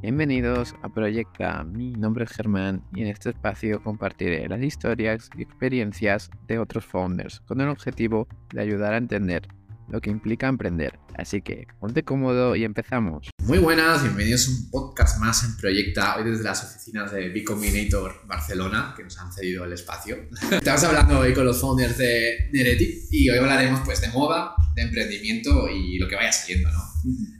Bienvenidos a Proyecta, mi nombre es Germán y en este espacio compartiré las historias y experiencias de otros founders con el objetivo de ayudar a entender lo que implica emprender. Así que ponte cómodo y empezamos. Muy buenas, bienvenidos a un podcast más en Proyecta, hoy desde las oficinas de B Combinator Barcelona, que nos han cedido el espacio. Estamos hablando hoy con los founders de Nereti y hoy hablaremos pues de moda, de emprendimiento y lo que vaya saliendo, ¿no?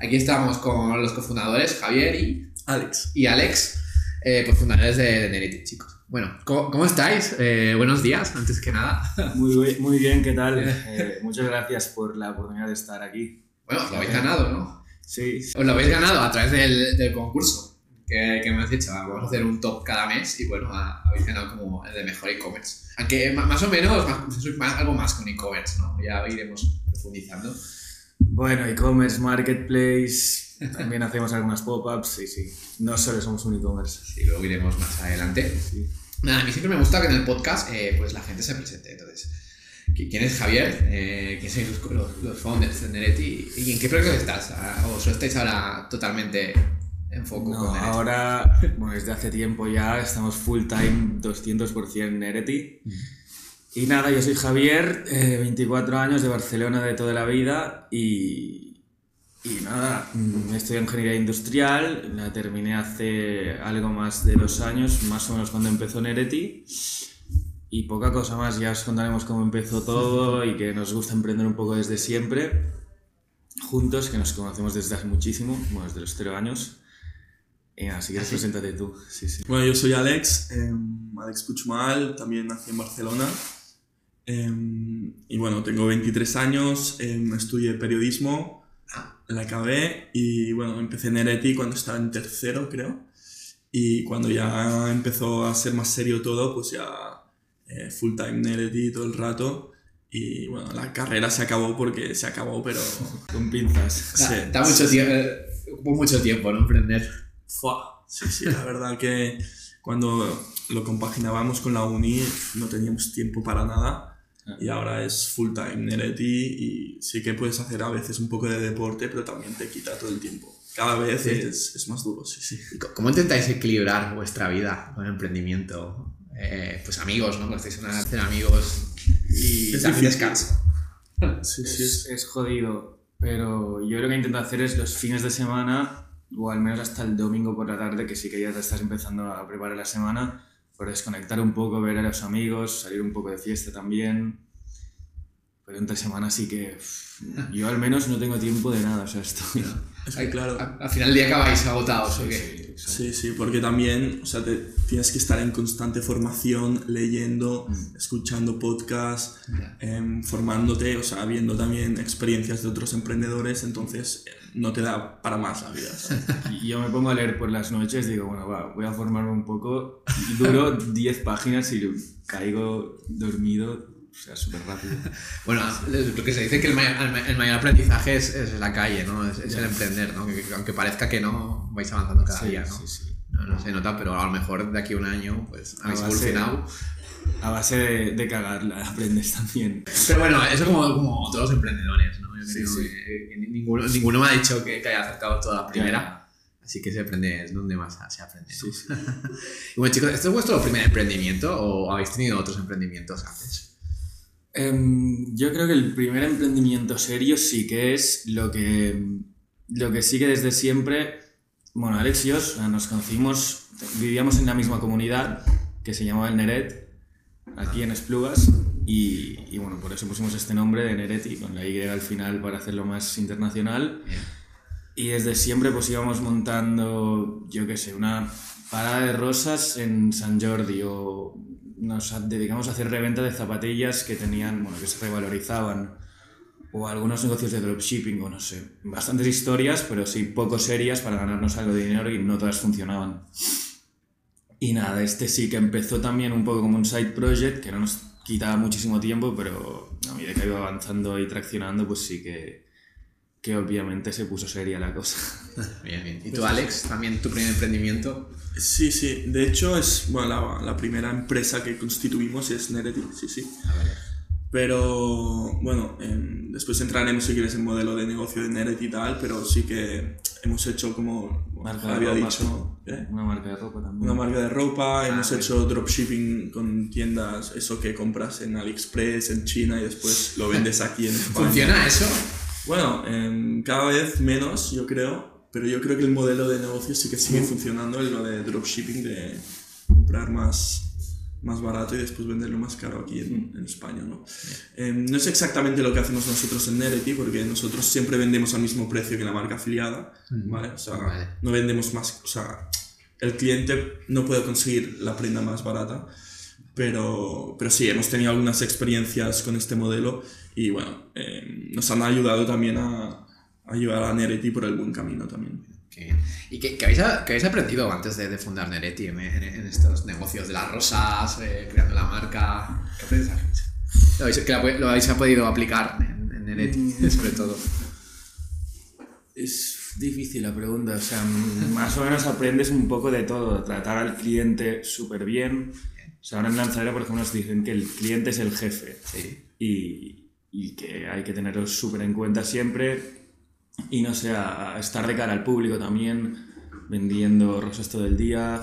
Aquí estamos con los cofundadores, Javier y Alex. Y Alex, eh, pues fundadores de, de chicos. Bueno, ¿cómo, estáis? Eh, buenos días, antes que nada. Muy, muy bien, ¿qué tal? Eh, muchas gracias por la oportunidad de estar aquí. Bueno, os lo habéis ganado, ¿no? Sí. Os lo habéis ganado a través del, del concurso que, que, me has dicho. Vamos a hacer un top cada mes y bueno, habéis ganado como el de mejor e-commerce. Aunque más o menos más, algo más con e-commerce, ¿no? Ya iremos profundizando. Bueno, e-commerce, marketplace, también hacemos algunas pop-ups, sí, sí. No solo somos un e-commerce. Sí, luego iremos más adelante. Sí. Nada, a mí siempre me gusta que en el podcast eh, pues la gente se presente. Entonces, ¿quién es Javier? Eh, ¿Quiénes son los, los, founders de Nereti? ¿Y en qué proyecto estás? Ah, ¿O solo estáis ahora totalmente en foco no, ahora, bueno, desde hace tiempo ya estamos full time 200% Nereti. Mm. Y nada, yo soy Javier, eh, 24 años de Barcelona de toda la vida y y nada, mm, estudié ingeniería industrial, la terminé hace algo más de dos años, más o menos cuando empezó Nereti. Y poca cosa más, ya os contaremos cómo empezó todo y que nos gusta emprender un poco desde siempre. Juntos, que nos conocemos desde hace muchísimo, bueno, desde los cero años. Y así que preséntate tú. Sí, sí. Bueno, yo soy Alex, eh, Alex Puchmal, también nací en Barcelona. Eh, y bueno, tengo 23 años, eh, estudié periodismo la acabé y bueno, empecé en Ereti cuando estaba en tercero, creo. Y cuando ya empezó a ser más serio todo, pues ya eh, full time Nereti todo el rato. Y bueno, la carrera se acabó porque se acabó, pero con pinzas. Sí. Da, mucho tiempo, mucho tiempo, ¿no? Emprender. Fua. Sí, sí, la verdad que cuando lo compaginábamos con la uni no teníamos tiempo para nada y ahora es full time Nereti y sí que puedes hacer a veces un poco de deporte, pero también te quita todo el tiempo. Cada vez es, es, más duro, sí, sí. ¿Cómo intentáis equilibrar vuestra vida con el emprendimiento? Eh, pues amigos, ¿no? Estáis en una de amigos y también descanso. Sí, sí, es, es jodido, pero yo lo que intento hacer es los fines de semana, o al menos hasta el domingo por la tarde, que sí que ya te estás empezando a preparar la semana, por desconectar un poco, ver a los amigos, salir un poco de fiesta también. Pero entre semana sí que yo al menos no tengo tiempo de nada, o sea, estoy... claro. Al final del día acabáis agotados, ¿o qué? Sí, sí, porque también, o sea, te, tienes que estar en constante formación, leyendo, mm. escuchando podcasts, em, formándote, o sea, viendo también experiencias de otros emprendedores, entonces eh, no te da para más la vida. y yo me pongo a leer por las noches, digo, bueno, va, voy a formarme un poco, duro 10 páginas y caigo dormido o sea, súper rápido. bueno, lo que se dice que el mayor, el mayor aprendizaje es, es, la calle, ¿no? Es, el emprender, ¿no? Que, aunque parezca que no, vais avanzando cada día, ¿no? Sí, sí. No, no, se nota, pero a lo mejor de aquí a un año, pues habéis evolucionado. A base de, de cagarla, aprendes también. Pero bueno, eso como, como todos los emprendedores, ¿no? Yo sí, creo sí. Que, ninguno, ninguno me ha dicho que, que haya acercado toda la primera. Así que se aprende, es donde más se aprende. Sí. y bueno, chicos, ¿esto es vuestro primer emprendimiento o habéis tenido otros emprendimientos antes? Em, yo creo que el primer emprendimiento serio sí que es lo que, lo que sigue desde siempre. Bueno, Alex y yo nos conocimos, vivíamos en la misma comunidad que se llamaba el Neret, aquí en Esplugas, y, y bueno, por eso pusimos este nombre de Nereti, con la Y al final para hacerlo más internacional. Y desde siempre pues íbamos montando, yo qué sé, una parada de rosas en San Jordi o nos dedicamos a hacer reventa de zapatillas que tenían, bueno, que se revalorizaban, o algunos negocios de dropshipping, o no sé, bastantes historias, pero sí poco serias para ganarnos algo de dinero y no todas funcionaban. Y nada, este sí que empezó también un poco como un side project, que no nos quitaba muchísimo tiempo, pero a medida que iba avanzando y traccionando, pues sí que, que obviamente se puso seria la cosa. Bien, bien. ¿Y tú, Alex, también tu primer emprendimiento? Sí, sí. De hecho, es bueno, la, la primera empresa que constituimos es Nereti, sí, sí. Ah. Pero bueno, después entraremos si quieres en modelo de negocio de Neret y tal, pero sí que hemos hecho como Marca de había ropa, dicho, ¿eh? Una marca de ropa también. una marca de ropa, hemos bien. hecho dropshipping con tiendas, eso que compras en AliExpress, en China y después lo vendes aquí en España. ¿Funciona eso? Bueno, em, cada vez menos, yo creo, pero yo creo que el modelo de negocio sí que sigue funcionando, el lo de dropshipping, de comprar más, más barato y después venderlo más caro aquí en, en España, ¿no? Em, no es exactamente lo que hacemos nosotros en Nerety, porque nosotros siempre vendemos al mismo precio que la marca afiliada, ¿vale? O sea, Vale. no vendemos más, o sea, el cliente no puede conseguir la prenda más barata, pero, pero sí, hemos tenido algunas experiencias con este modelo y bueno, eh, nos han ayudado también a, a llevar a Nereti por el buen camino también. ¿Y qué, qué habéis, qué habéis aprendido antes de, de fundar Nereti en, en- en estos negocios de las rosas, eh, creando la marca? ¿Qué? Lo habéis, que lo, lo habéis podido aplicar en, en Nereti, sobre todo. Es difícil la pregunta, o sea, mm, más o menos aprendes un poco de todo, tratar al cliente súper bien. O sea, ahora en Lanzadera, por ejemplo, nos dicen que el cliente es el jefe Sí. y, y que hay que tenerlo súper en cuenta siempre y no sé, a- estar de cara al público también, vendiendo rosas todo el día.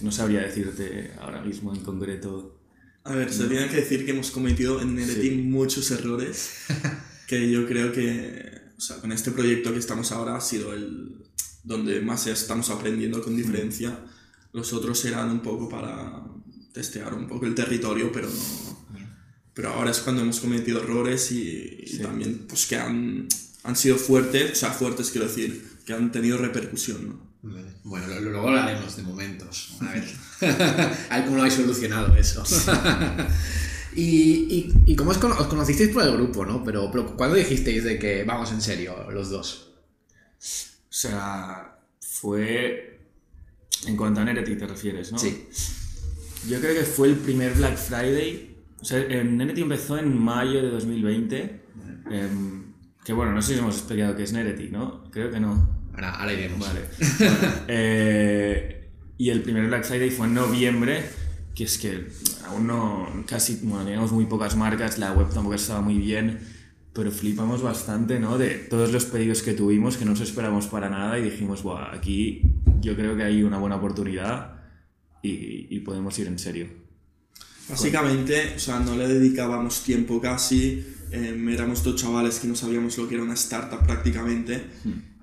No sabría decirte ahora mismo en concreto. A ver, se tiene que decir que hemos cometido en Nereti muchos errores que yo creo que, o sea, con este proyecto que estamos ahora ha sido el donde más estamos aprendiendo con diferencia. Los otros eran un poco para testear un poco el territorio, pero no... Pero ahora es cuando hemos cometido errores y, y también pues que han, han sido fuertes, o sea, fuertes quiero decir, que han tenido repercusión, ¿no? Bueno, lo- lo- luego hablaremos de momentos. A ver, a ver cómo lo habéis solucionado eso. y, y, y cómo os, cono- os conocisteis por el grupo, ¿no? Pero, pero ¿cuándo dijisteis de que vamos en serio los dos? O sea, fue... En cuanto a Nereti te refieres, ¿no? Sí. Yo creo que fue el primer Black Friday. O sea, en Nereti empezó en mayo de 2020. em, que bueno, no sé si hemos explicado qué es Nereti, ¿no? Creo que no. Ahora, ahora iremos. Vale. Bueno, eh, y el primer Black Friday fue en noviembre, que es que aún no, casi, bueno, teníamos muy pocas marcas, la web tampoco estaba muy bien, pero flipamos bastante, ¿no? De todos los pedidos que tuvimos, que no nos esperamos para nada y dijimos, Buah, aquí yo creo que hay una buena oportunidad y, y podemos ir en serio. Básicamente, o sea, no le dedicábamos tiempo casi, eh, éramos dos chavales que no sabíamos lo que era una startup prácticamente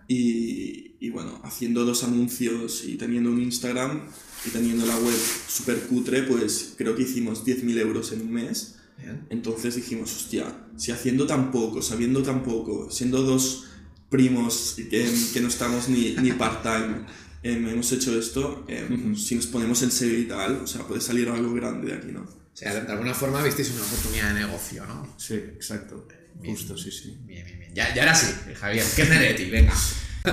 y, y bueno, haciendo dos anuncios y teniendo un Instagram y teniendo la web súper cutre, pues creo que hicimos 10.000 euros en un mes. Bien. Entonces dijimos, hostia, si haciendo tan poco, sabiendo tan poco, siendo dos primos que, que no estamos ni, ni part-time, hemos hecho esto, em, si nos ponemos en serio y tal, o sea, puede salir algo grande de aquí, ¿no? O sea, de alguna forma visteis una oportunidad de negocio, ¿no? Sí, exacto. Justo, sí, sí. Bien, bien, bien. Ya, ya ahora sí, Javier. ¿Qué es Nereti? Venga.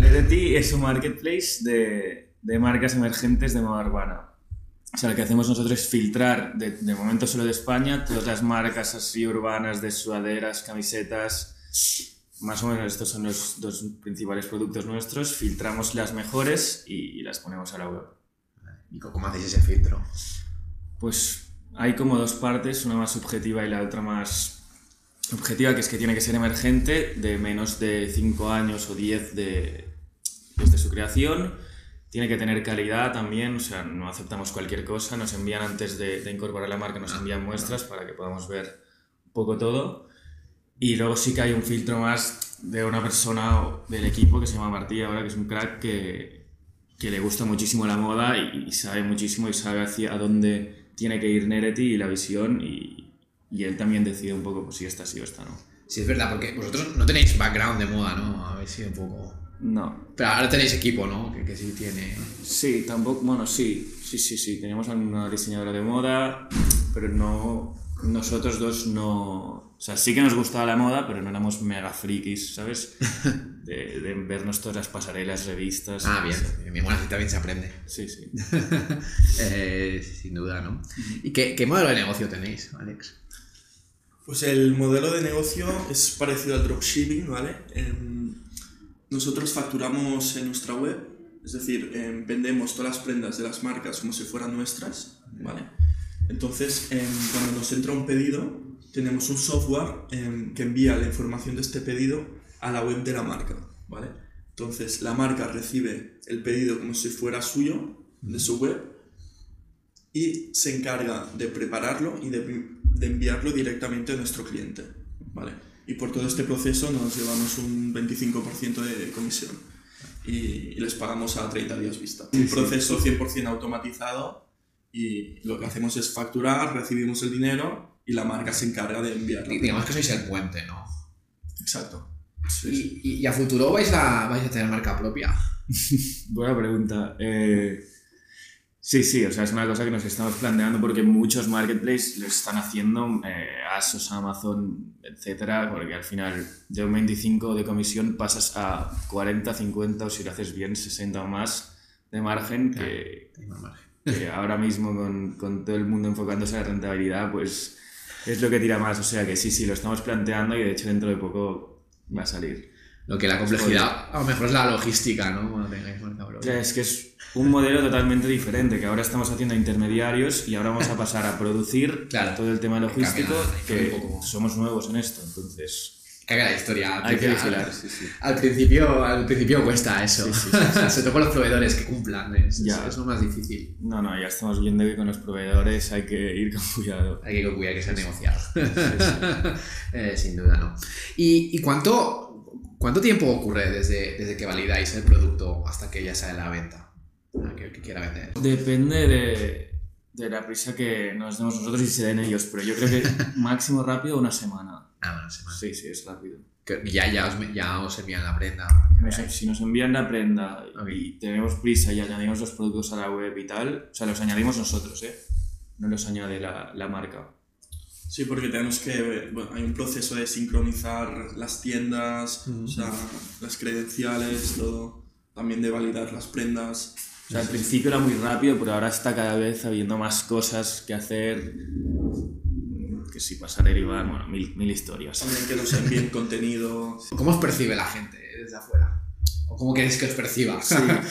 Nereti es un marketplace de, de marcas emergentes de moda urbana. O sea, lo que hacemos nosotros es filtrar, de, de momento solo de España, todas las marcas así urbanas de sudaderas, camisetas. Más o menos estos son los dos principales productos nuestros. Filtramos las mejores y, y las ponemos a la web. ¿Y cómo hacéis ese filtro? Pues hay como dos partes, una más subjetiva y la otra más objetiva, que es que tiene que ser emergente, de menos de 5 años o 10 de, desde su creación. Tiene que tener calidad también, o sea, no aceptamos cualquier cosa, nos envían antes de, de incorporar la marca, nos envían muestras para que podamos ver un poco todo. Y luego sí que hay un filtro más de una persona del equipo que se llama Martí ahora, que es un crack que, que le gusta muchísimo la moda y, y sabe muchísimo y sabe hacia a dónde tiene que ir Nereti y la visión y, y él también decide un poco pues, si esta sí o esta no. Sí, es verdad, porque vosotros no tenéis background de moda, ¿no? Habéis sido un poco... No, Pero ahora tenéis equipo, ¿no? Que, que sí tiene... sí, tampoco, bueno, sí, sí, sí, sí, teníamos a una diseñadora de moda, pero no, nosotros dos no, o sea, sí que nos gustaba la moda, pero no éramos mega frikis, ¿sabes? De, de vernos todas las pasarelas, revistas. Ah, bien. bien, bien. Bueno, así también se aprende. Sí, sí. Eh, sin duda, ¿no? ¿Y qué, qué modelo de negocio tenéis, Alex? Pues el modelo de negocio es parecido al dropshipping, ¿vale? Em, nosotros facturamos en nuestra web, es decir, em, vendemos todas las prendas de las marcas como si fueran nuestras, ¿vale? Entonces, em, cuando nos entra un pedido, tenemos un software em, que envía la información de este pedido a la web de la marca, ¿vale? Entonces la marca recibe el pedido como si fuera suyo, de su web, y se encarga de prepararlo y de, de enviarlo directamente a nuestro cliente, ¿vale? Y por todo este proceso nos llevamos un 25% de comisión y, y les pagamos a 30 días vista. Un proceso 100% automatizado y lo que hacemos es facturar, recibimos el dinero y la marca se encarga de enviarlo. Digamos que sois el puente, ¿no? Exacto. Sí. ¿Y, y- y a futuro vais a, vais a tener marca propia? Buena pregunta. Eh, sí, sí, o sea, es una cosa que nos estamos planteando porque muchos marketplaces lo están haciendo, eh, Asos, Amazon, etcétera, porque al final de un 25 de comisión pasas a 40, 50 o si lo haces bien, 60 o más de margen que, Hay más margen. Que ahora mismo con, con todo el mundo enfocándose a la rentabilidad, pues es lo que tira más. O sea que sí, sí, lo estamos planteando y de hecho dentro de poco va a salir. Lo que la complejidad, a lo mejor es la logística, ¿no? Cuando tengáis marca propia. es que es un modelo totalmente diferente, que ahora estamos haciendo intermediarios y ahora vamos a pasar a producir Claro. todo el tema logístico, que somos nuevos en esto, entonces Caga la historia. Al hay que vigilar. Sí, sí. Al principio, al principio cuesta eso. Sí, Sobre todo con los proveedores que cumplan. Es, es- Ya. es lo más difícil. No, no, ya estamos viendo que con los proveedores hay que ir con cuidado. Hay que cuidar que sea negociado. Eh, sin duda, ¿no? ¿Y, y cuánto, cuánto tiempo ocurre desde, desde que validáis el producto hasta que ya sale a la venta? Que, que quiera vender. Depende de, de la prisa que nos demos nosotros y se den ellos, pero yo creo que máximo rápido una semana. Ah, bueno, semana. Sí, sí, es rápido. Que ya, ya, os, ya os envían la prenda. No sé, si nos envían la prenda Ok. y tenemos prisa y añadimos los productos a la web y tal, o sea, los añadimos nosotros, ¿eh? No los añade la, la marca. Sí, porque tenemos que, bueno, hay un proceso de sincronizar las tiendas, o sea, las credenciales, todo, también de validar las prendas. O sea, al principio era muy rápido, pero ahora está cada vez habiendo más cosas que hacer. Si pasar el IVA, bueno, mil, mil historias. También que nos envíen contenido. ¿Cómo os percibe la gente desde afuera? ¿O cómo queréis que os perciba?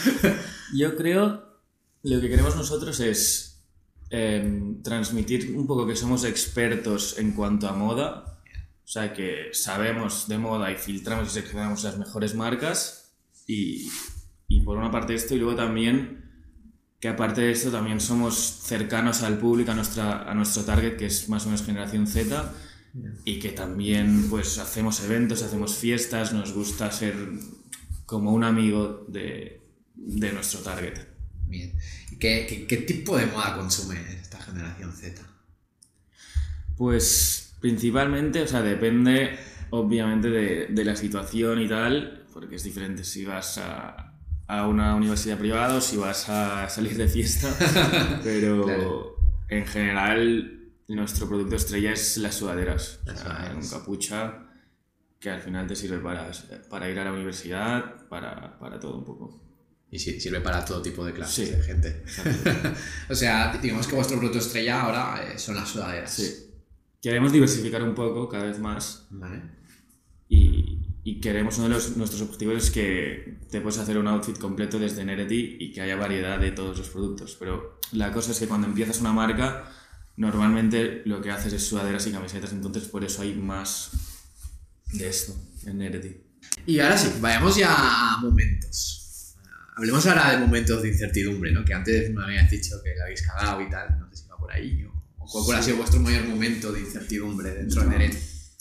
Yo creo, lo que queremos nosotros es em, transmitir un poco que somos expertos en cuanto a moda. O sea, que sabemos de moda y filtramos y seleccionamos las mejores marcas. Y, y por una parte esto, y luego también que aparte de esto también somos cercanos al público, a, nuestra, a nuestro target, que es más o menos generación Z, y que también pues hacemos eventos, hacemos fiestas, nos gusta ser como un amigo de, de nuestro target. Bien. ¿Y ¿Qué, qué, qué tipo de moda consume esta generación Z? Pues principalmente, o sea, depende obviamente de, de la situación y tal, porque es diferente si vas a, a una universidad privada o si vas a salir de fiesta, pero Claro. en general nuestro producto estrella es las sudaderas, o Las sea, un capucha que al final te sirve para, para ir a la universidad, para, para todo un poco. Y sirve para todo tipo de clases Sí. de gente. o sea, digamos que vuestro producto estrella ahora eh, son las sudaderas. Sí. Queremos diversificar un poco cada vez más Vale. y, y queremos, uno de los- nuestros objetivos es que te puedes hacer un outfit completo desde Nereti y que haya variedad de todos los productos. Pero la cosa es que cuando empiezas una marca, normalmente lo que haces es sudaderas y camisetas, entonces por eso hay más de esto en Nereti. Y ahora sí, vayamos ya a momentos. Hablemos ahora de momentos de incertidumbre, ¿no? Que antes me habías dicho que la habéis cagado y tal. No sé si va por ahí. O, o cuál, cuál ha sido vuestro mayor momento de incertidumbre dentro de Neret.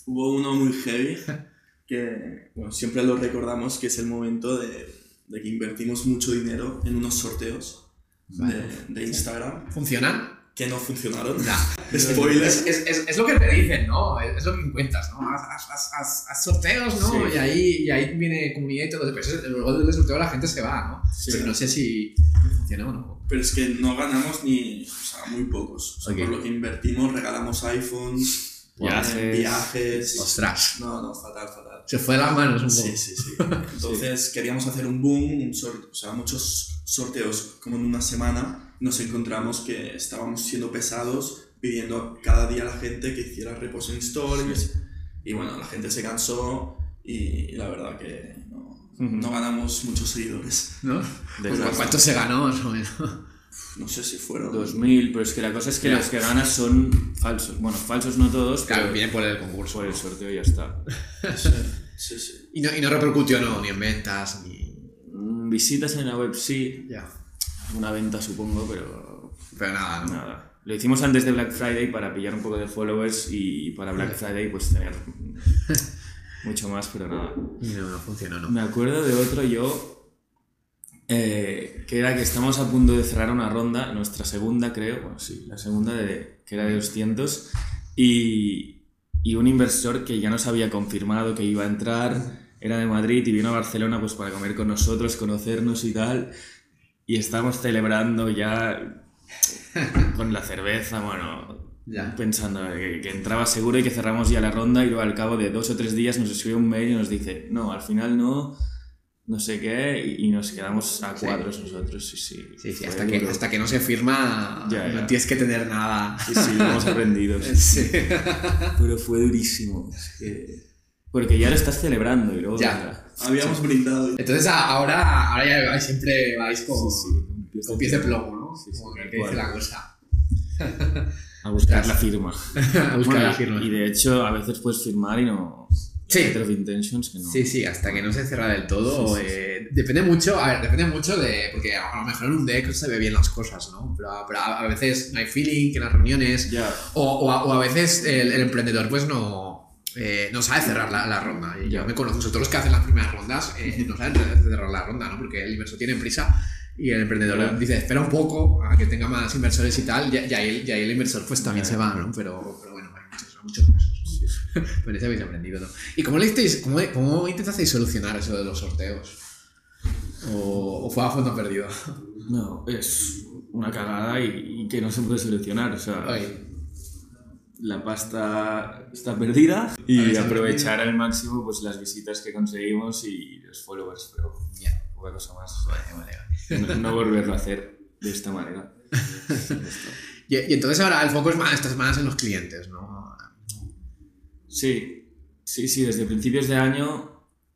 Hubo uno muy heavy que bueno, siempre lo recordamos, que es el momento de, de que invertimos mucho dinero en unos sorteos Vale. de, de Instagram ¿Funcionan? que no funcionaron. Ya. Spoiler. Es, es, es, lo que te dicen, ¿no? Es, lo que encuentras, ¿no? Haz, haz- haz- haz- sorteos, ¿no? Sí. Y, ahí, y ahí viene comunidad y todo eso- luego del sorteo la gente se va, ¿no? Sí. Pero no sé si funciona o no. Pero es que no ganamos ni, o sea, muy pocos. O sea, Ok. por lo que invertimos, regalamos iPhones, Viajes. eh, viajes. Ostras. No, no, fatal, fatal. Se fue de las manos un poco. Sí, sí, sí. Entonces queríamos hacer un boom, un sor- o sea, muchos sorteos como en una semana. Nos encontramos que estábamos siendo pesados, pidiendo cada día a la gente que hiciera repost en stories. Y bueno, la gente se cansó y la verdad que no, Ujú. no ganamos muchos seguidores. ¿No? Pues. ¿Cuánto se ganó más o menos? No sé si fueron 2.000, pero es que la cosa es que Ya. los que ganas son falsos. Bueno, falsos no todos, Claro, pero viene por el concurso. por el sorteo y ya está. Sí, sí. Y no, y no repercutió no, ni en ventas, ni... Mm, Visitas en la web sí, Ya. una venta supongo, pero Pero nada, ¿no? nada. Lo hicimos antes de Black Friday para pillar un poco de followers y para Black Friday pues tener mucho más, pero nada. Y no, no funcionó, ¿no? Me acuerdo de otro yo, eh, que era que estamos a punto de cerrar una ronda, nuestra segunda creo, bueno sí, la segunda de, que era de 200, y, y un inversor que ya nos había confirmado que iba a entrar, era de Madrid y vino a Barcelona pues para comer con nosotros, conocernos y tal, y estamos celebrando ya con la cerveza, bueno, Ya. pensando que, que entraba seguro y que cerramos ya la ronda y luego al cabo de dos o tres días nos escribe un mail y nos dice, no, al final no, no sé qué, y y nos quedamos a Sí. cuadros nosotros, sí, sí. Sí, sí, hasta que, hasta que no se firma Ya, no ya. tienes que tener nada. Sí, sí, lo hemos aprendido. sí. Sí. Pero fue durísimo. Porque ya lo estás celebrando y luego... Ya. Habíamos brindado. Entonces ahora, ahora ya vais, siempre vais con, Sí, sí, con pies de plomo, ¿no? Sí, sí, Como que dice la cosa. A buscar la firma. a buscar Bueno, la firma. Y de hecho, a veces puedes firmar y no... Sí. Letter intentions que no. Sí, sí, hasta que no se cierra del todo. Sí, sí, eh, Depende mucho, a ver, depende mucho de. Porque a lo mejor en un deck se ve bien las cosas, ¿no? Pero, pero a, a veces no hay feeling en las reuniones. Ya. O, o a, o a veces el, el emprendedor, pues no. eh, no sabe cerrar la, la ronda. Y yo Ya. me conozco, sobre todo los que hacen las primeras rondas, eh, no saben cerrar la ronda, ¿no? Porque el inversor tiene prisa y el emprendedor Ya. dice, espera un poco a que tenga más inversores y tal, y, y ahí, y ahí el inversor pues también se va, ¿no? Pero, pero bueno, hay muchos, muchos casos. Pero eso habéis aprendido, ¿no? ¿Y cómo, le cómo, cómo intentasteis solucionar eso de los sorteos? ¿O, o fue a fondo perdido? No, es una cagada y, y que no se puede solucionar. O sea, Oye, la pasta está perdida y aprovechar al máximo pues las visitas que conseguimos y los followers, pero ya. poca cosa más. Vale, vale, vale. no, no volverlo a hacer de esta manera. Y, y entonces ahora el foco es más, estás más en los clientes, ¿no? Sí, sí, sí, desde principios de año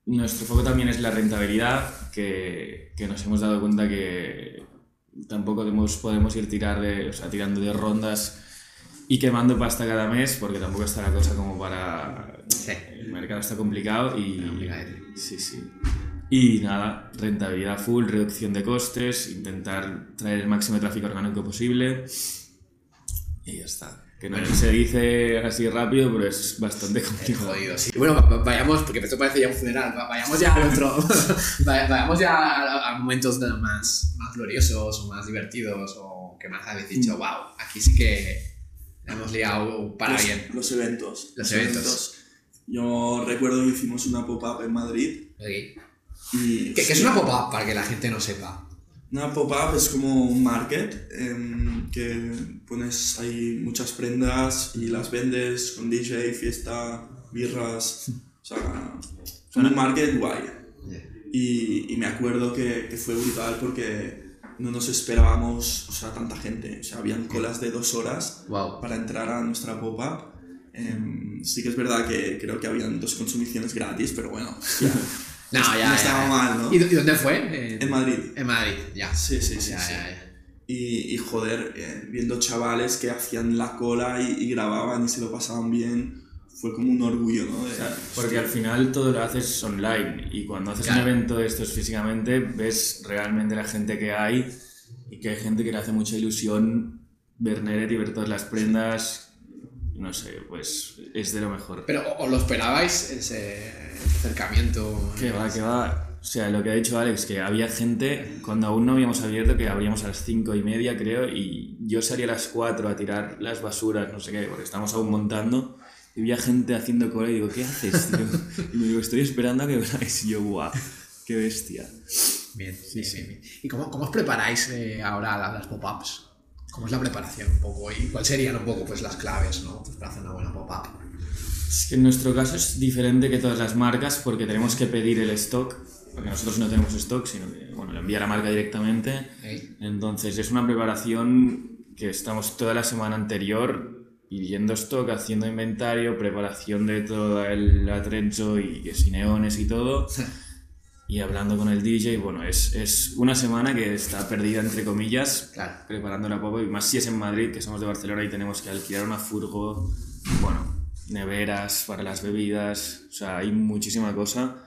nuestro foco también es la rentabilidad, que, que nos hemos dado cuenta que tampoco podemos, podemos ir tirar de, o sea, tirando de rondas y quemando pasta cada mes, porque tampoco está la cosa como para... Sí. El mercado está complicado y... Sí, sí. Y nada, rentabilidad full, reducción de costes, intentar traer el máximo de tráfico orgánico posible y ya está. Que no se dice así rápido, pero es bastante complicado. jodido, sí. Bueno, va- va- vayamos, porque esto parece ya un funeral, va- vayamos ya a otro, va- vayamos ya a, momentos más, más gloriosos o más divertidos o que más habéis dicho, wow, aquí sí que la hemos liado para los, bien. los eventos. Los eventos. Yo recuerdo que hicimos una pop-up en Madrid. Ok. Y, ¿Qué, qué es una pop-up para que la gente no sepa? Una pop-up es como un market em, que pones ahí muchas prendas y las vendes con DJ, fiesta, birras. O sea, es un market guay. Y, y me acuerdo que, que fue brutal porque no nos esperábamos o sea, tanta gente. O sea, habían colas de dos horas Wow. para entrar a nuestra pop-up. Em, sí que es verdad que creo que habían dos consumiciones gratis, pero bueno, No, ya, no ya, estaba ya. mal, ¿no? ¿Y, dónde fue? En Madrid. En Madrid, ya. Sí, sí, sí. Ya, sí. ya, ya. Y, y joder, eh, viendo chavales que hacían la cola y, y grababan y se lo pasaban bien, fue como un orgullo, ¿no? De- O sea, porque al final todo lo haces online y cuando haces Claro. un evento de estos físicamente ves realmente la gente que hay y que hay gente que le hace mucha ilusión ver Neret y ver todas las prendas. No sé, pues es de lo mejor. Pero ¿o- ¿os lo esperabais ese acercamiento? Que va, que va. O sea, lo que ha dicho Alex, que había gente, cuando aún no habíamos abierto, que abríamos a las cinco y media, creo, y yo salía a las 4 a tirar las basuras, no sé qué, porque estamos aún montando, y había gente haciendo cola y digo, ¿qué haces, tío? Y me digo, estoy esperando a que veáis. Y yo, guau, qué bestia. Bien, sí, sí. bien. ¿Y cómo, cómo os preparáis eh, ahora las, las pop-ups? ¿Cómo es la preparación un poco? ¿Y cuáles serían un poco pues, las claves ¿no? Pues, para hacer una buena pop-up? Es que en nuestro caso es diferente que todas las marcas porque tenemos que pedir el stock, porque nosotros no tenemos stock, sino que, bueno, lo envía la marca directamente. ¿Eh? Entonces es una preparación que estamos toda la semana anterior pidiendo stock, haciendo inventario, preparación de todo el atrezzo y si neones y todo. y hablando con el DJ, bueno, es, es una semana que está perdida, entre comillas, Claro. preparando la pop y más si es en Madrid, que somos de Barcelona y tenemos que alquilar una furgo, bueno, neveras para las bebidas, o sea, hay muchísima cosa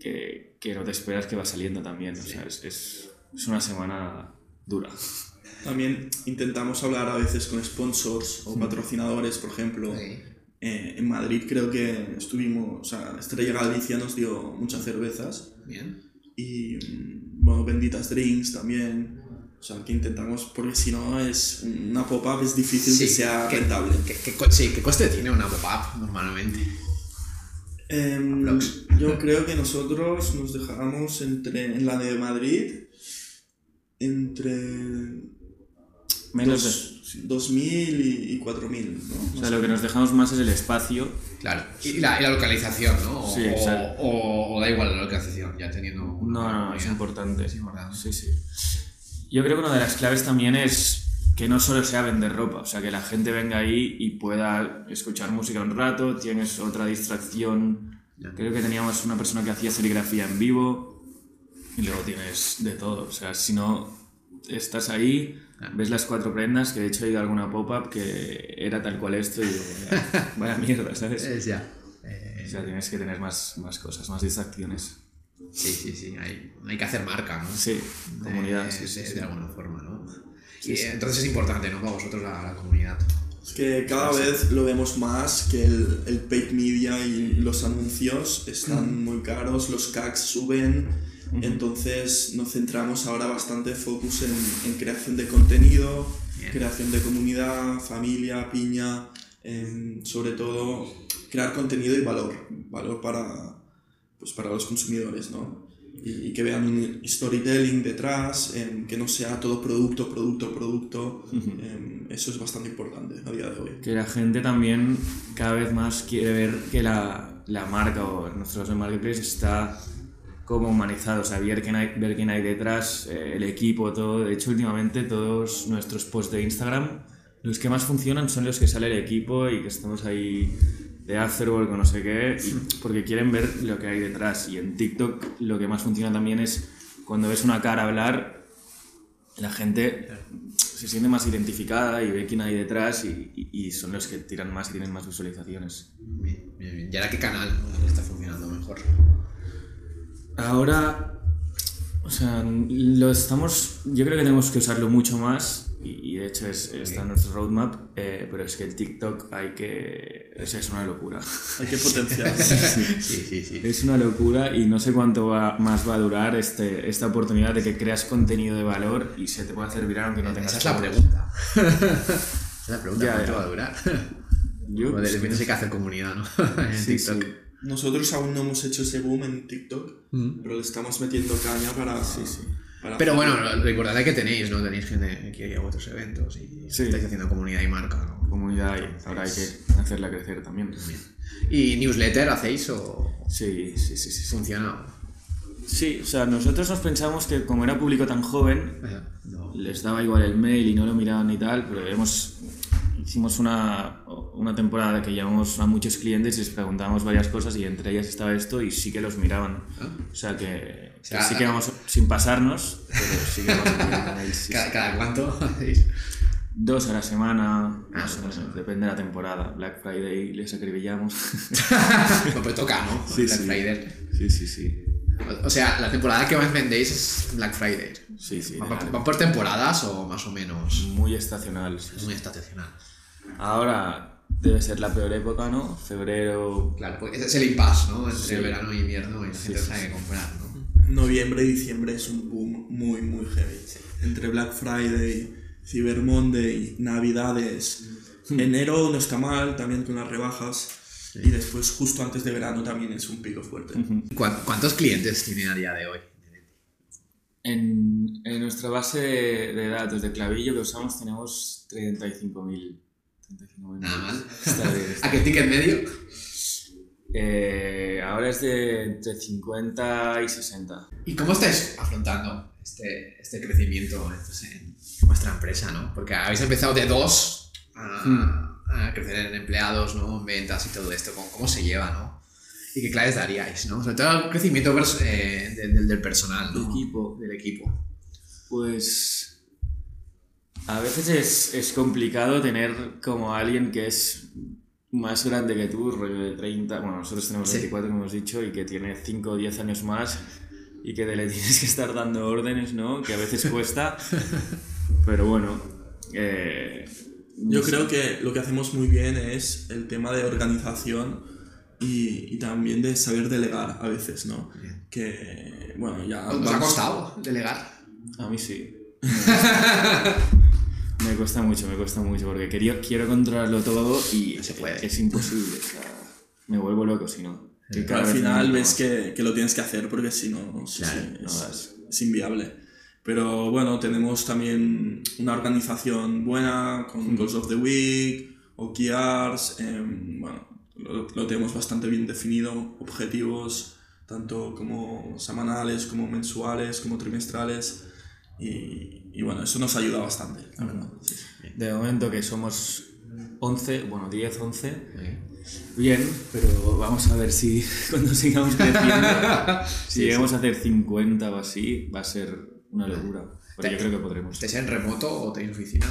que, que no te esperas que va saliendo también, o sea, es, es, es una semana dura. También intentamos hablar a veces con sponsors o patrocinadores, por ejemplo. Sí. Eh, en Madrid creo que estuvimos, o sea, Estrella Galicia nos dio muchas cervezas Bien. y, mm, bueno, benditas drinks también. O sea, que intentamos, porque si no es una pop-up es difícil que sea ¿Qué- rentable. ¿qué, qué, co- sí, ¿qué coste tiene una pop-up normalmente? Em, yo creo que nosotros nos dejamos entre, en la de Madrid entre Menos dos- 2.000 y, y 4.000, ¿no? O sea, lo que nos dejamos más es el espacio. Claro. Y la, y la localización, ¿no? O, Sí, o, o- o da igual la localización, ya teniendo. una No, no, es importante. Es importante. Sí, sí. Yo creo que una de las claves también es que no solo sea vender ropa, o sea, que la gente venga ahí y pueda escuchar música un rato, tienes otra distracción. Creo que teníamos una persona que hacía serigrafía en vivo y luego tienes de todo. O sea, si no estás ahí, ves las cuatro prendas, que de hecho he ido a alguna pop-up que era tal cual esto y digo, vaya, vaya mierda, ¿sabes? Es ya. Eh, O sea, tienes que tener más, más cosas, más distracciones. sí, sí, sí. Hay, hay que hacer marca, ¿no? Sí, De- comunidad, sí, de, sí, de sí. alguna forma, ¿no? Y, entonces es importante, ¿no? Para vosotros la, la comunidad. Es que cada vez lo vemos más que el, el paid media y los anuncios están muy caros, los CACs suben, entonces nos centramos ahora bastante focus en, en creación de contenido, Bien. creación de comunidad, familia, piña, en, sobre todo crear contenido y valor, valor para, pues para los consumidores, ¿no? Y, y que vean un storytelling detrás, em, que no sea todo producto, producto, producto. em, eso es bastante importante a día de hoy. Que la gente también cada vez más quiere ver que la, la marca o en nuestro caso el marketplace está como humanizado, o sea, ver quién hay, ver quién hay detrás, eh, el equipo, todo. De hecho, últimamente todos nuestros posts de Instagram, los que más funcionan son los que sale el equipo y que estamos ahí de afterwork o no sé qué, y- porque quieren ver lo que hay detrás. Y en TikTok lo que más funciona también es cuando ves una cara hablar, la gente se siente más identificada y ve quién hay detrás y, y- y son los que tiran más y tienen más visualizaciones. Bien, bien, bien. ¿Y ahora qué canal está funcionando mejor? Ahora, o sea, lo estamos, yo creo que tenemos que usarlo mucho más y, de hecho es, está en nuestro roadmap, eh, pero es que el TikTok hay que, es, es una locura. Hay que potenciar. Sí, sí, sí. Es una locura y no sé cuánto va- más va a durar este, esta oportunidad de que creas contenido de valor y se te puede hacer viral aunque no tengas Esa es la pregunta. Esa es la pregunta, Ya, ¿cuánto ya. va a durar? Yo, Pues pues, repente hay que hacer comunidad, ¿no? en TikTok. Sí. Nosotros aún no hemos hecho ese boom en TikTok, pero le estamos metiendo caña para... para Pero bueno, es que tenéis, ¿no? Tenéis gente que ir a vuestros eventos y Sí. estáis haciendo comunidad y marca, ¿no? comunidad y ahora hay que hacerla crecer también. ¿Y newsletter hacéis o Sí, sí, sí, sí. sí. funciona? Sí, o sea, nosotros nos pensamos que como era público tan joven, No. les daba igual el mail y no lo miraban ni tal, pero hemos, hicimos una, una temporada que llamamos a muchos clientes y les preguntábamos varias cosas y entre ellas estaba esto y sí que los miraban. O sea que, que sea, sí que vamos sin pasarnos, pero sí que vamos sí, ¿Cada, cada cuánto? Dos a la semana, o a menos, depende de la temporada. Black Friday les acribillamos. Bueno, pues toca, ¿no? Sí, Black sí. Friday. sí, sí, sí. O sea, la temporada que más vendéis es Black Friday. Sí, sí. ¿Va, nada, va por temporadas o más o menos? muy estacional. sí, Es sí. muy estacional. Ahora debe ser la peor época, ¿no? Febrero. Claro, porque ese es el impasse, ¿no? Entre Sí. verano y invierno y la Sí, gente sí, sabe sí. qué comprar, ¿no? Noviembre y diciembre es un boom muy, muy heavy. Entre Black Friday, Cyber Monday, Navidades. Enero no está mal, también con las rebajas. Y después, justo antes de verano, también es un pico fuerte. ¿Cuán- ¿Cuántos clientes tiene a día de hoy? En, en nuestra base de, de datos de clavillo que usamos tenemos 35.000. 35.000. Nada mal. Está bien, está ¿A qué ticket medio? Eh, ahora es de entre 50 y 60. ¿Y cómo estáis afrontando este, este crecimiento entonces, en vuestra empresa, no? Porque habéis empezado de dos a, a crecer en empleados, ¿no? En ventas y todo esto. ¿Cómo, se lleva, no? y qué claves daríais, ¿no? Sobre todo el crecimiento eh, del, del- del personal, ¿no? Equipo. Del equipo. Pues a veces es, es complicado tener como alguien que es más grande que tú, rollo de 30, bueno, nosotros tenemos Sí. 24 como hemos dicho, y que tiene 5 o 10 años más y que le tienes que estar dando órdenes, ¿no? Que a veces cuesta, pero bueno. eh, Yo sé. creo que lo que hacemos muy bien es el tema de organización y, y también de saber delegar a veces, ¿no? Bien. Que, bueno, ya... ¿Os ha costado delegar? A mí sí. me cuesta mucho, me cuesta mucho, porque quería, quiero controlarlo todo y No se puede. es imposible. o sea, me vuelvo loco si no. Que cada Al final ves que, que lo tienes que hacer porque si no, sí, Claro, sí, no es, es inviable. Pero bueno, tenemos también una organización buena con Goals of the Week, OKRs, em, bueno, lo, lo tenemos bastante bien definido, objetivos tanto como semanales, como mensuales, como trimestrales y, y bueno, eso nos ayuda bastante, la verdad. sí, sí. De momento que somos 11, bueno, 10, 11. Bien. Bien, pero vamos a ver si cuando sigamos creciendo, si Sí, llegamos a hacer 50 o así, va a ser una locura. Pero yo creo que podremos. ¿Estáis en remoto o tenéis oficina?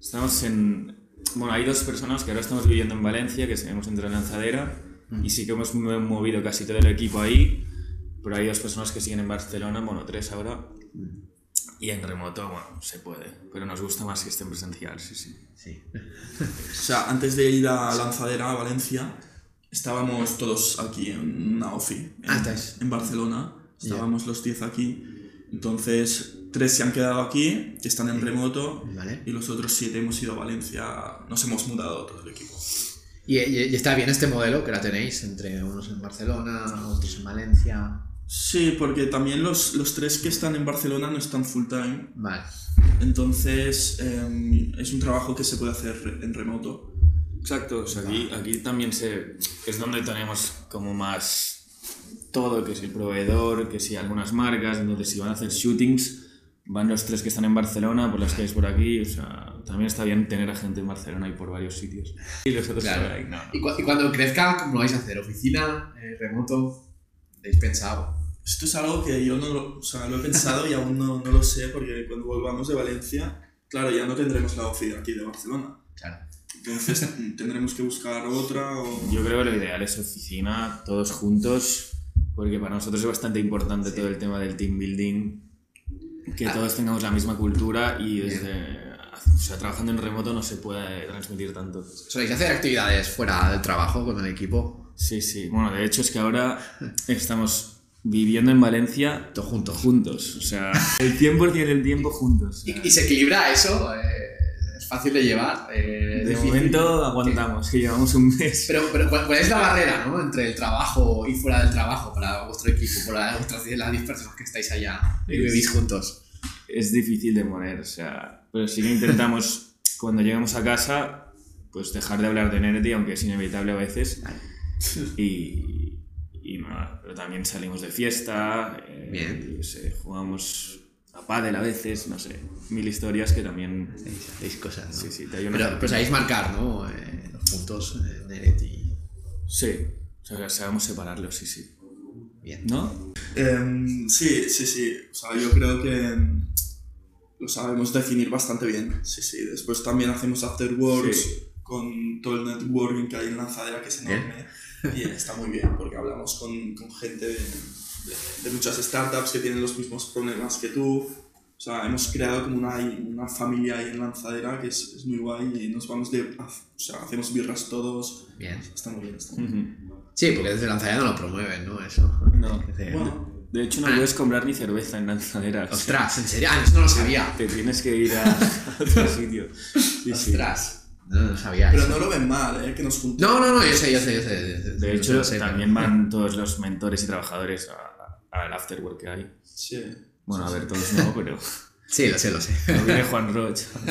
Estamos en. Bueno, hay dos personas que ahora estamos viviendo en Valencia, que seguimos entre lanzadera, y sí que hemos mo- movido casi todo el equipo ahí, pero hay dos personas que siguen en Barcelona, bueno, tres ahora, y en remoto, bueno, se puede, pero nos gusta más que esté en presencial, sí, sí. Sí. O sea, antes de ir a Lanzadera, a Valencia, estábamos todos aquí en una OFI. En, Ah, estáis. en Barcelona. Estábamos los 10 aquí. Entonces, tres se han quedado aquí, que están en remoto. Vale. Y los otros siete hemos ido a Valencia. Nos hemos mudado todo el equipo. ¿Y, y- y está bien este modelo que la tenéis entre unos en Barcelona, otros en Valencia? Sí, porque también los, los tres que están en Barcelona no están full time. Vale. Entonces, em, es un trabajo que se puede hacer en remoto. Exacto, o sea, aquí, aquí también se, es donde tenemos como más todo, que si el proveedor, que si algunas marcas, entonces si van a hacer shootings, van los tres que están en Barcelona, por las calles por aquí, o sea, también está bien tener a gente en Barcelona y por varios sitios. Y los otros Claro. ahí, no, no. ¿Y, cu- y cuando crezca, cómo lo vais a hacer? ¿Oficina? Eh, ¿Remoto? ¿Habéis pensado? Esto es algo que yo no lo, o sea, lo he pensado y aún no, no lo sé porque cuando volvamos de Valencia, claro, ya no tendremos la oficina aquí de Barcelona. Claro. Entonces tendremos que buscar otra o... Yo creo que lo ideal es oficina, todos juntos, porque para nosotros es bastante importante todo el tema del team building, que todos tengamos la misma cultura y desde, o sea, trabajando en remoto no se puede transmitir tanto. ¿Soléis hacer actividades fuera del trabajo con el equipo? Sí, sí. Bueno, de hecho es que ahora estamos viviendo en Valencia Todos juntos. juntos, o sea, el 100% del tiempo juntos. o sea, ¿Y, y se equilibra eso? Eh, ¿Es fácil de llevar? Eh, ¿es de momento aguantamos, que llevamos un mes. Pero, pero ¿cuál, es la barrera ¿no? entre el trabajo y fuera del trabajo para vuestro equipo, para vuestras las 10 personas que estáis allá y vivís juntos? es difícil de poner, o sea, pero sí que intentamos cuando llegamos a casa, pues dejar de hablar de Nerdy, aunque es inevitable a veces, y, y nada, pero también salimos de fiesta, eh, Bien. sé, jugamos a pádel a veces, no sé, mil historias que también, Hacéis, hacéis cosas, ¿no? sí, sí, te ayudan Pero, sabéis marcar, ¿no? Eh, los puntos eh, Neret y... Sí, o sea, sabemos separarlos, sí, sí. Bien. ¿No? Em, sí, sí, sí. O sea, yo creo que em, lo sabemos definir bastante bien. Sí, sí. Después también hacemos afterworks Sí. con todo el networking que hay en Lanzadera, que es enorme. Y está muy bien, porque hablamos con, con gente de, de- de muchas startups que tienen los mismos problemas que tú. O sea, hemos creado como una, una familia ahí en Lanzadera que es, es muy guay y nos vamos de... O sea, hacemos birras todos. Bien. Está muy bien, está muy bien. Sí, porque desde lanzadera no lo promueven, ¿no? Eso. No. Bueno, De hecho, no Ah. puedes comprar ni cerveza en lanzadera. Ostras, ¿en serio? Ah, eso no lo sabía. Te tienes que ir a, a otro sitio. Sí, sí. No, no sabía pero eso. no lo ven mal, ¿eh? Que nos juntemos. No, no, no, yo sé, yo sé, yo sé. yo sé, De yo hecho, sé, también van todos los mentores y trabajadores al afterwork que hay. Sí. Bueno, a ver, todos no, pero Sí, lo sé, lo sé. no viene Juan Roch.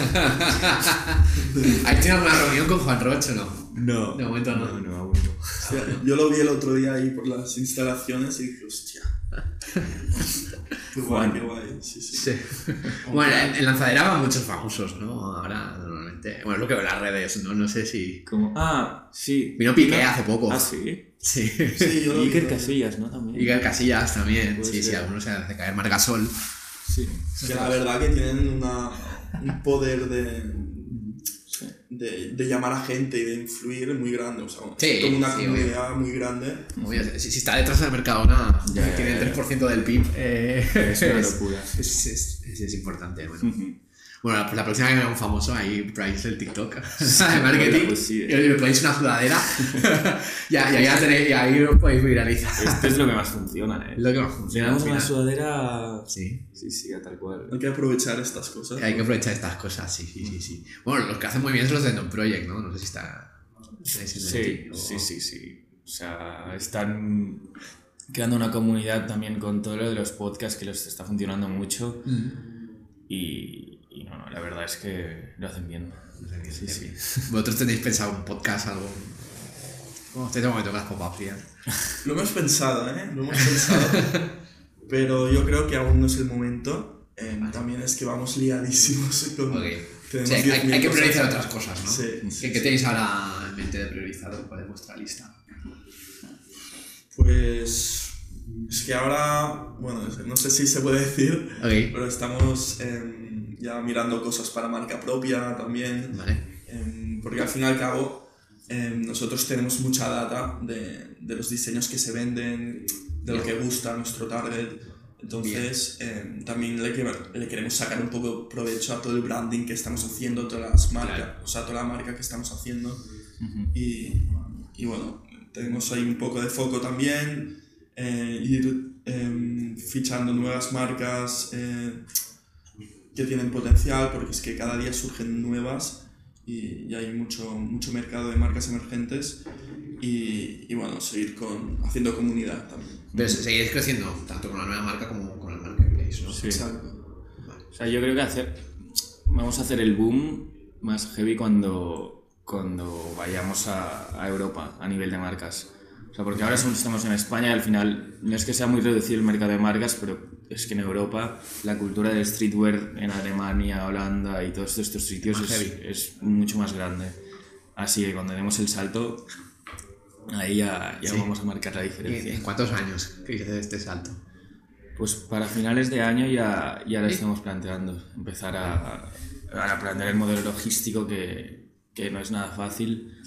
¿Has tenido alguna reunión con Juan Roche o no? No. De momento no. No, no, aún no. Yo lo vi el otro día ahí por las instalaciones y dije, hostia. Qué guay, qué guay. Sí, sí. Sí. Bueno, en, en lanzadera van muchos famosos, ¿no? Ahora, normalmente. Bueno, es lo que veo en las redes, ¿no? No sé si. Como, ah, sí. Vino Piqué hace poco. Ah, sí. Sí. Sí, yo Iker. Casillas, ¿no? También. Y Casillas también. Sí, sí, algunos se hace caer Margasol. Sí. Que la verdad que tienen una, un poder de, de, de llamar a gente y de influir muy grande. O sea, Sí, como una sí, comunidad muy grande. Si, si está detrás del Mercadona, Ya, que ya, tiene ya, el 3% del PIB, eh, Es una locura. Es, es- es- es importante. Bueno, bueno la, la próxima que me haga un famoso, ahí Price el TikTok de marketing, pues sí. y me ponéis una sudadera, ya, ya, ya tenéis, y ahí os podéis viralizar. Esto es lo que más funciona, ¿eh? Lo que más Si funciona. damos al una sudadera. Sí. Sí, sí, a tal cual. Hay que aprovechar estas cosas. Hay que aprovechar estas cosas, sí, sí, sí, sí. Bueno, los que hacen muy bien son los de Non Project, ¿no? No sé si está... Sí, o- sí, sí, sí. O sea, están creando una comunidad también con todo lo de los podcasts que les está funcionando mucho. Y, y no, no, la verdad es que lo hacen bien. Sí, sí. ¿Vosotros tenéis pensado un podcast, algo? ¿Cómo estáis de momento con las pop-ups ya? Lo hemos pensado, ¿eh? Lo hemos pensado. pero yo creo que aún no es el momento. Eh, también es que vamos liadísimos con... Tenemos hay, hay- 10.000 hay que cosas. priorizar otras cosas, ¿no? Sí, ¿Qué, sí, qué tenéis ahora en mente de priorizar? ¿Cuál es vuestra lista? Pues es que ahora, bueno, no sé si se puede decir, pero estamos em, ya mirando cosas para marca propia también, Vale. em, porque al fin y al cabo em, nosotros tenemos mucha data de, de los diseños que se venden, de lo que gusta a nuestro target. Entonces, em, también le, le queremos sacar un poco provecho a todo el branding que estamos haciendo, todas las marcas, Claro. o sea, toda la marca que estamos haciendo. y, y bueno, tenemos ahí un poco de foco también, eh, ir em, fichando nuevas marcas eh, que tienen potencial, porque es que cada día surgen nuevas y, y hay mucho, mucho mercado de marcas emergentes y, y bueno, seguir con, haciendo comunidad también. Pero se- seguiréis creciendo, tanto con la nueva marca como con el marketplace, ¿no? Sí. Exacto. O sea, yo creo que hacer, vamos a hacer el boom más heavy cuando, cuando vayamos a, a Europa a nivel de marcas. O sea, porque ahora estamos en España y al final no es que sea muy reducido el mercado de marcas, pero es que en Europa la cultura del streetwear en Alemania, Holanda y todos estos sitios Más es, es mucho más grande. Así que cuando demos el salto, ahí ya, ya Sí. vamos a marcar la ¿Y diferencia. ¿En cuántos años hice este salto? Pues para finales de año ya, ya lo estamos planteando. Empezar a, a plantear el modelo logístico que, que no es nada fácil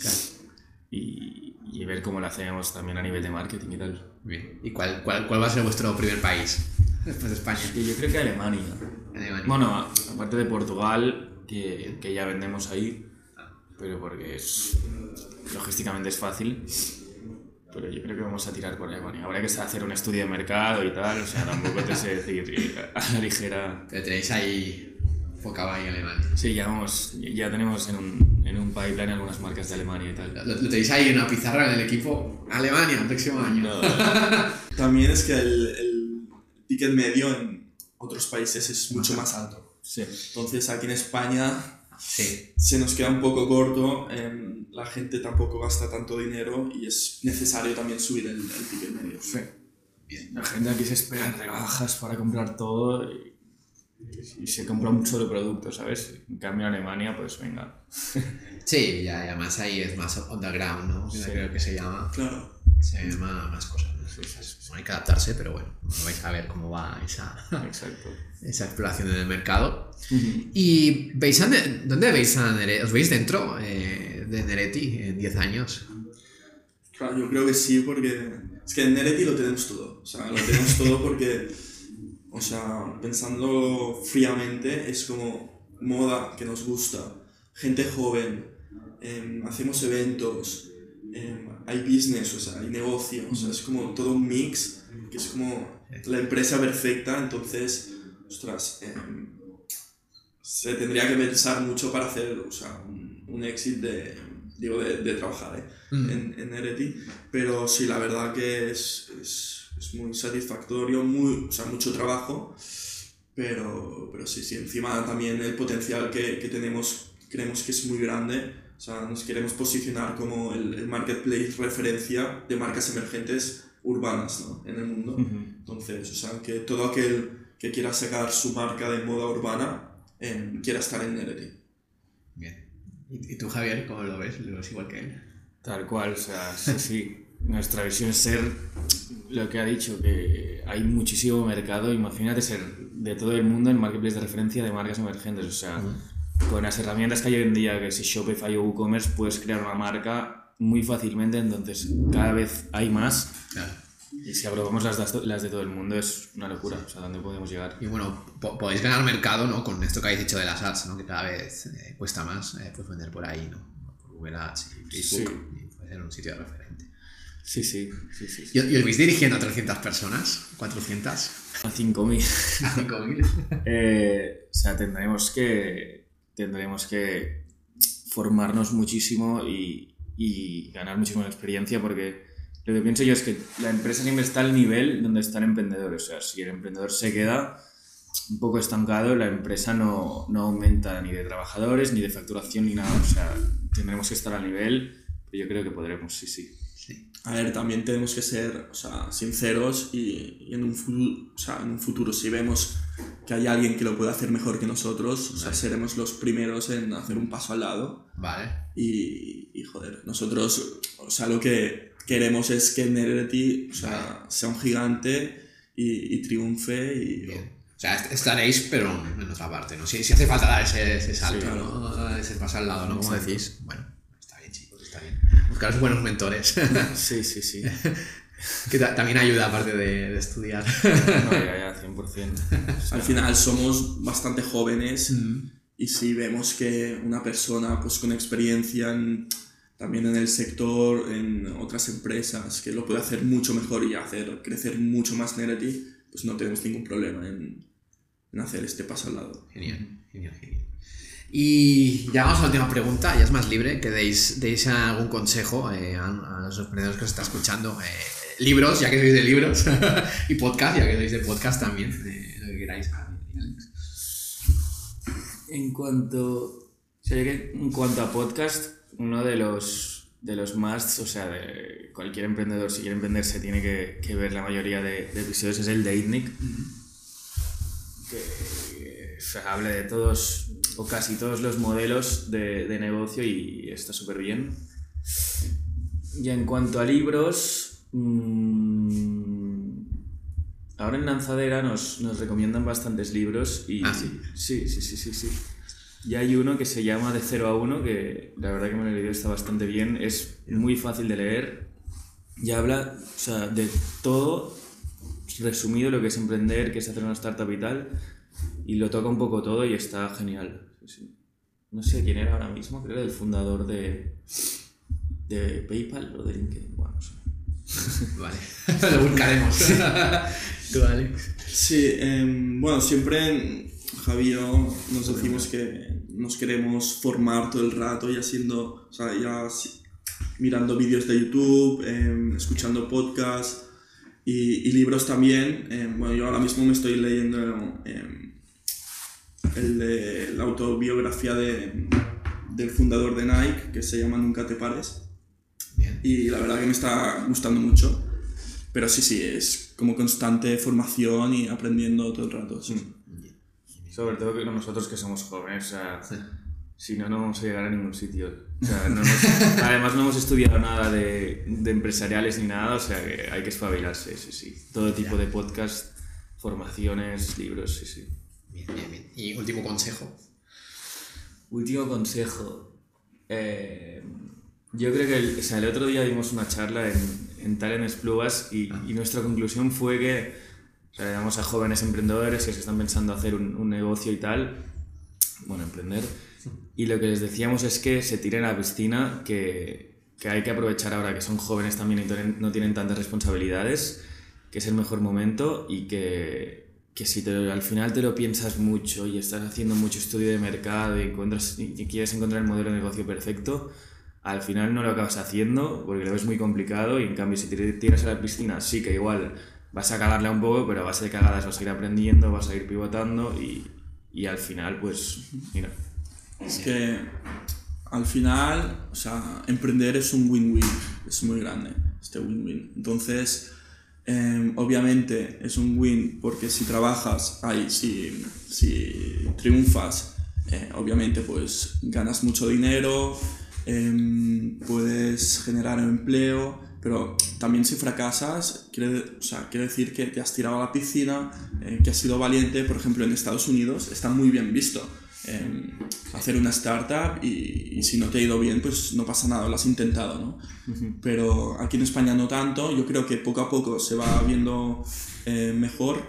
y, y ver cómo lo hacemos también a nivel de marketing y tal. Bien. ¿Y cuál, cuál, cuál va a ser vuestro primer país después de España? Y yo creo que Alemania. Alemania. Bueno, aparte de Portugal, que, que ya vendemos ahí, pero porque es logísticamente es fácil. Pero yo creo que vamos a tirar por Alemania. Habrá que hacer un estudio de mercado y tal, o sea, tampoco te sé decir a la ligera. Pero tenéis ahí ahí en Alemania. Sí, ya, vamos, ya tenemos en un, en un pipeline algunas marcas de Alemania y tal. Lo, lo tenéis ahí en una pizarra en el equipo Alemania, el próximo año. También es que el, el ticket medio en otros países es mucho más alto. Sí. Entonces aquí en España Sí. se nos queda un poco corto, em, la gente tampoco gasta tanto dinero y es necesario también subir el, el ticket medio. Sí. La gente aquí se espera rebajas para comprar todo y, y se compra un solo producto, ¿sabes? En cambio en Alemania, pues venga. Sí, ya, y además ahí es más underground, ¿no? Sí. Creo que se llama. Claro. Se llama más cosas. Hay que adaptarse, pero bueno, vais a ver cómo va esa, esa exploración en el mercado. ¿Y veis a dónde veis a Neretti? ¿Os veis dentro eh, de Neretti en 10 años? Claro, yo creo que sí, porque es que en Nereti lo tenemos todo. O sea, lo tenemos todo porque, o sea, pensando fríamente, es como moda que nos gusta, gente joven, em, hacemos eventos, em, hay business, o sea, hay negocio, o sea, es como todo un mix, que es como la empresa perfecta, entonces, ostras, em, se tendría que pensar mucho para hacer, o sea, un, un éxito de, digo, de, de trabajar, ¿eh? Mm. en, en Nereti, pero sí, la verdad que es, es, es muy satisfactorio, muy, o sea, mucho trabajo, pero, pero sí, sí, encima también el potencial que, que tenemos creemos que es muy grande, o sea, nos queremos posicionar como el, el marketplace referencia de marcas emergentes urbanas ¿no? en el mundo. Entonces, o sea, que todo aquel que quiera sacar su marca de moda urbana eh, quiera estar en Nereti. Bien. ¿Y, y tú, Javier, cómo lo ves? ¿Lo ves igual que él? Tal cual, o sea, sí, sí. nuestra visión es ser lo que ha dicho, que hay muchísimo mercado. Imagínate ser de todo el mundo en marketplace de referencia de marcas emergentes. O sea, con las herramientas que hay hoy en día, que si Shopify o WooCommerce, puedes crear una marca muy fácilmente. Entonces, cada vez hay más. Claro. Y si aprobamos las, de- las de todo el mundo, es una locura. O sea, ¿dónde podemos llegar? Y bueno, po- podéis ganar mercado, ¿no? Con esto que habéis dicho de las ads, ¿no? Que cada vez eh, cuesta más eh, pues vender por ahí, ¿no? Por Google Ads y Facebook. Y puede ser un sitio de referente. Sí, sí, sí, sí. sí. ¿Y, y os vais dirigiendo a 300 personas? ¿400? A 5.000. ¿A 5.000? Eh, o sea, tendremos que, tendremos que formarnos muchísimo y, y ganar muchísima experiencia porque lo que pienso yo es que la empresa siempre está al nivel donde están emprendedores. O sea, si el emprendedor se queda un poco estancado, la empresa no, no aumenta ni de trabajadores, ni de facturación, ni nada. O sea, tendremos que estar al nivel, pero yo creo que podremos, sí, sí. Sí. A ver, también tenemos que ser o sea, sinceros y, y en, un futuro, o sea, en un futuro si vemos que hay alguien que lo puede hacer mejor que nosotros, o sea, seremos los primeros en hacer un paso al lado Vale. y, y, joder, nosotros, o sea, lo que queremos es que Nereti, o sea, sea un gigante y, y triunfe y... Bien. O sea, est- estaréis, pero en otra parte, ¿no? Si, si hace falta dar ese, ese salto, Sí, ¿no? Ese paso al lado, ¿no? Como decís. Bueno, está bien, chicos, está bien. Buscaros buenos mentores. Sí, sí, sí. que ta- también ayuda, aparte de, de estudiar. No, ya, ya, 100%. Al final somos bastante jóvenes Mm. y si vemos que una persona pues con experiencia en- también en el sector, en otras empresas, que lo puede hacer mucho mejor y hacer crecer mucho más Nereti, pues no tenemos ningún problema en, en hacer este paso al lado. Genial, genial, genial. Y ya vamos a la última pregunta, ya es más libre, que deis, deis algún consejo eh, a, a los emprendedores que os está escuchando. eh, libros, ya que sois de libros, y podcast, ya que sois de podcast también, eh, lo que queráis. En cuanto, que en cuanto a podcast, uno de los, de los musts, o sea, de cualquier emprendedor, si quiere emprender, se tiene que, que ver la mayoría de, de episodios, es el de ITNIC, que o sea, habla de todos, o casi todos los modelos de, de negocio y está súper bien. Y en cuanto a libros, mm, ahora en Lanzadera nos, nos recomiendan bastantes libros y... Ah, sí. Sí, sí, sí, sí, sí. Y hay uno que se llama De 0 a 1, que la verdad que me lo he leído, está bastante bien, es muy fácil de leer y habla o sea, de todo resumido lo que es emprender, que es hacer una startup y tal, y lo toca un poco todo y está genial. No sé quién era ahora mismo, creo que era el fundador de, de PayPal o de LinkedIn. Vale, lo buscaremos. Tú, Alex. Sí, em, bueno, siempre Javi y yo nos decimos que nos queremos formar todo el rato, ya siendo, o sea, ya mirando vídeos de YouTube, em, escuchando podcasts y, y libros también. Em, bueno, yo ahora mismo me estoy leyendo el de la autobiografía de, del fundador de Nike, que se llama Nunca te pares. Y la verdad que me está gustando mucho. Pero sí, sí, es como constante formación y aprendiendo todo el rato. sí. Sobre todo que nosotros que somos jóvenes, o sea, si no, no vamos a llegar a ningún sitio. O sea, no hemos- además no hemos estudiado nada de, de empresariales ni nada, o sea que hay que espabilarse, sí, sí. Todo tipo de podcast, formaciones, libros, sí, sí. Bien, bien, bien. Y último consejo. Último consejo. Eh, yo creo que el, o sea, el otro día dimos una charla en, en Talent Esplugas y, y nuestra conclusión fue que o sea, le damos a jóvenes emprendedores que se están pensando hacer un, un negocio y tal, bueno, emprender, y lo que les decíamos es que se tiren a la piscina, que, que hay que aprovechar ahora que son jóvenes también y tienen- no tienen tantas responsabilidades, que es el mejor momento y que, que si te lo- al final te lo piensas mucho y estás haciendo mucho estudio de mercado y, encuentras, y quieres encontrar el modelo de negocio perfecto, al final no lo acabas haciendo porque lo ves muy complicado y en cambio si te tiras a la piscina sí que igual vas a cagarla un poco, pero a base de cagadas vas a ir aprendiendo, vas a ir pivotando y, y al final pues mira. Es que al final, o sea, emprender es un win-win, es muy grande este win-win. Entonces, eh, obviamente es un win porque si trabajas, ahí, si, si triunfas, eh, obviamente pues ganas mucho dinero, em, puedes generar empleo, Pero también si fracasas, quiere, o sea, quiere decir que te has tirado a la piscina, eh, que has sido valiente. Por ejemplo, en Estados Unidos está muy bien visto eh, hacer una startup y, y, si no te ha ido bien, pues no pasa nada, lo has intentado, ¿no? Pero aquí en España no tanto. Yo creo que poco a poco se va viendo eh, mejor,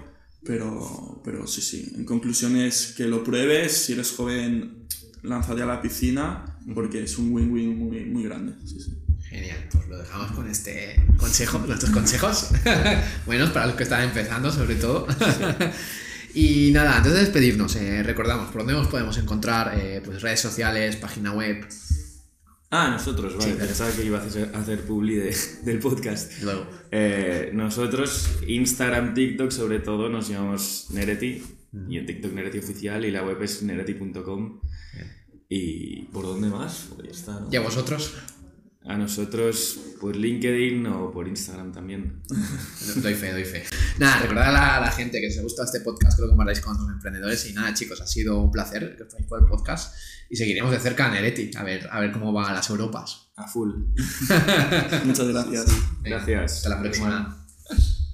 pero, pero sí, sí. En conclusión es que lo pruebes, si eres joven, lánzate a la piscina, porque es un win-win muy, muy grande. Sí, sí. Genial, pues lo dejamos con este consejo, nuestros consejos. Buenos para los que están empezando, sobre todo. y nada, antes de despedirnos, eh, recordamos por dónde nos podemos encontrar, eh, pues redes sociales, página web. Ah, nosotros, vale. Sí, pensaba que iba a hacer, a hacer publi de, del podcast. Luego. Eh, nosotros, Instagram, TikTok, sobre todo, nos llamamos Nereti. Mm. Y en TikTok Nereti Oficial y la web es nereti.com. ¿Y por dónde más? Pues ya está, ¿no? ¿Y a vosotros? A nosotros por LinkedIn o por Instagram también. doy fe, doy fe. Nada, recordad a la, a la, gente que os ha gustado este podcast, que lo compartáis con otros emprendedores. Y nada, chicos, ha sido un placer que estéis por el podcast. Y seguiremos de cerca a Nereti, a ver, a ver cómo van las Europas. A full. Muchas gracias. Gracias. Hasta la próxima.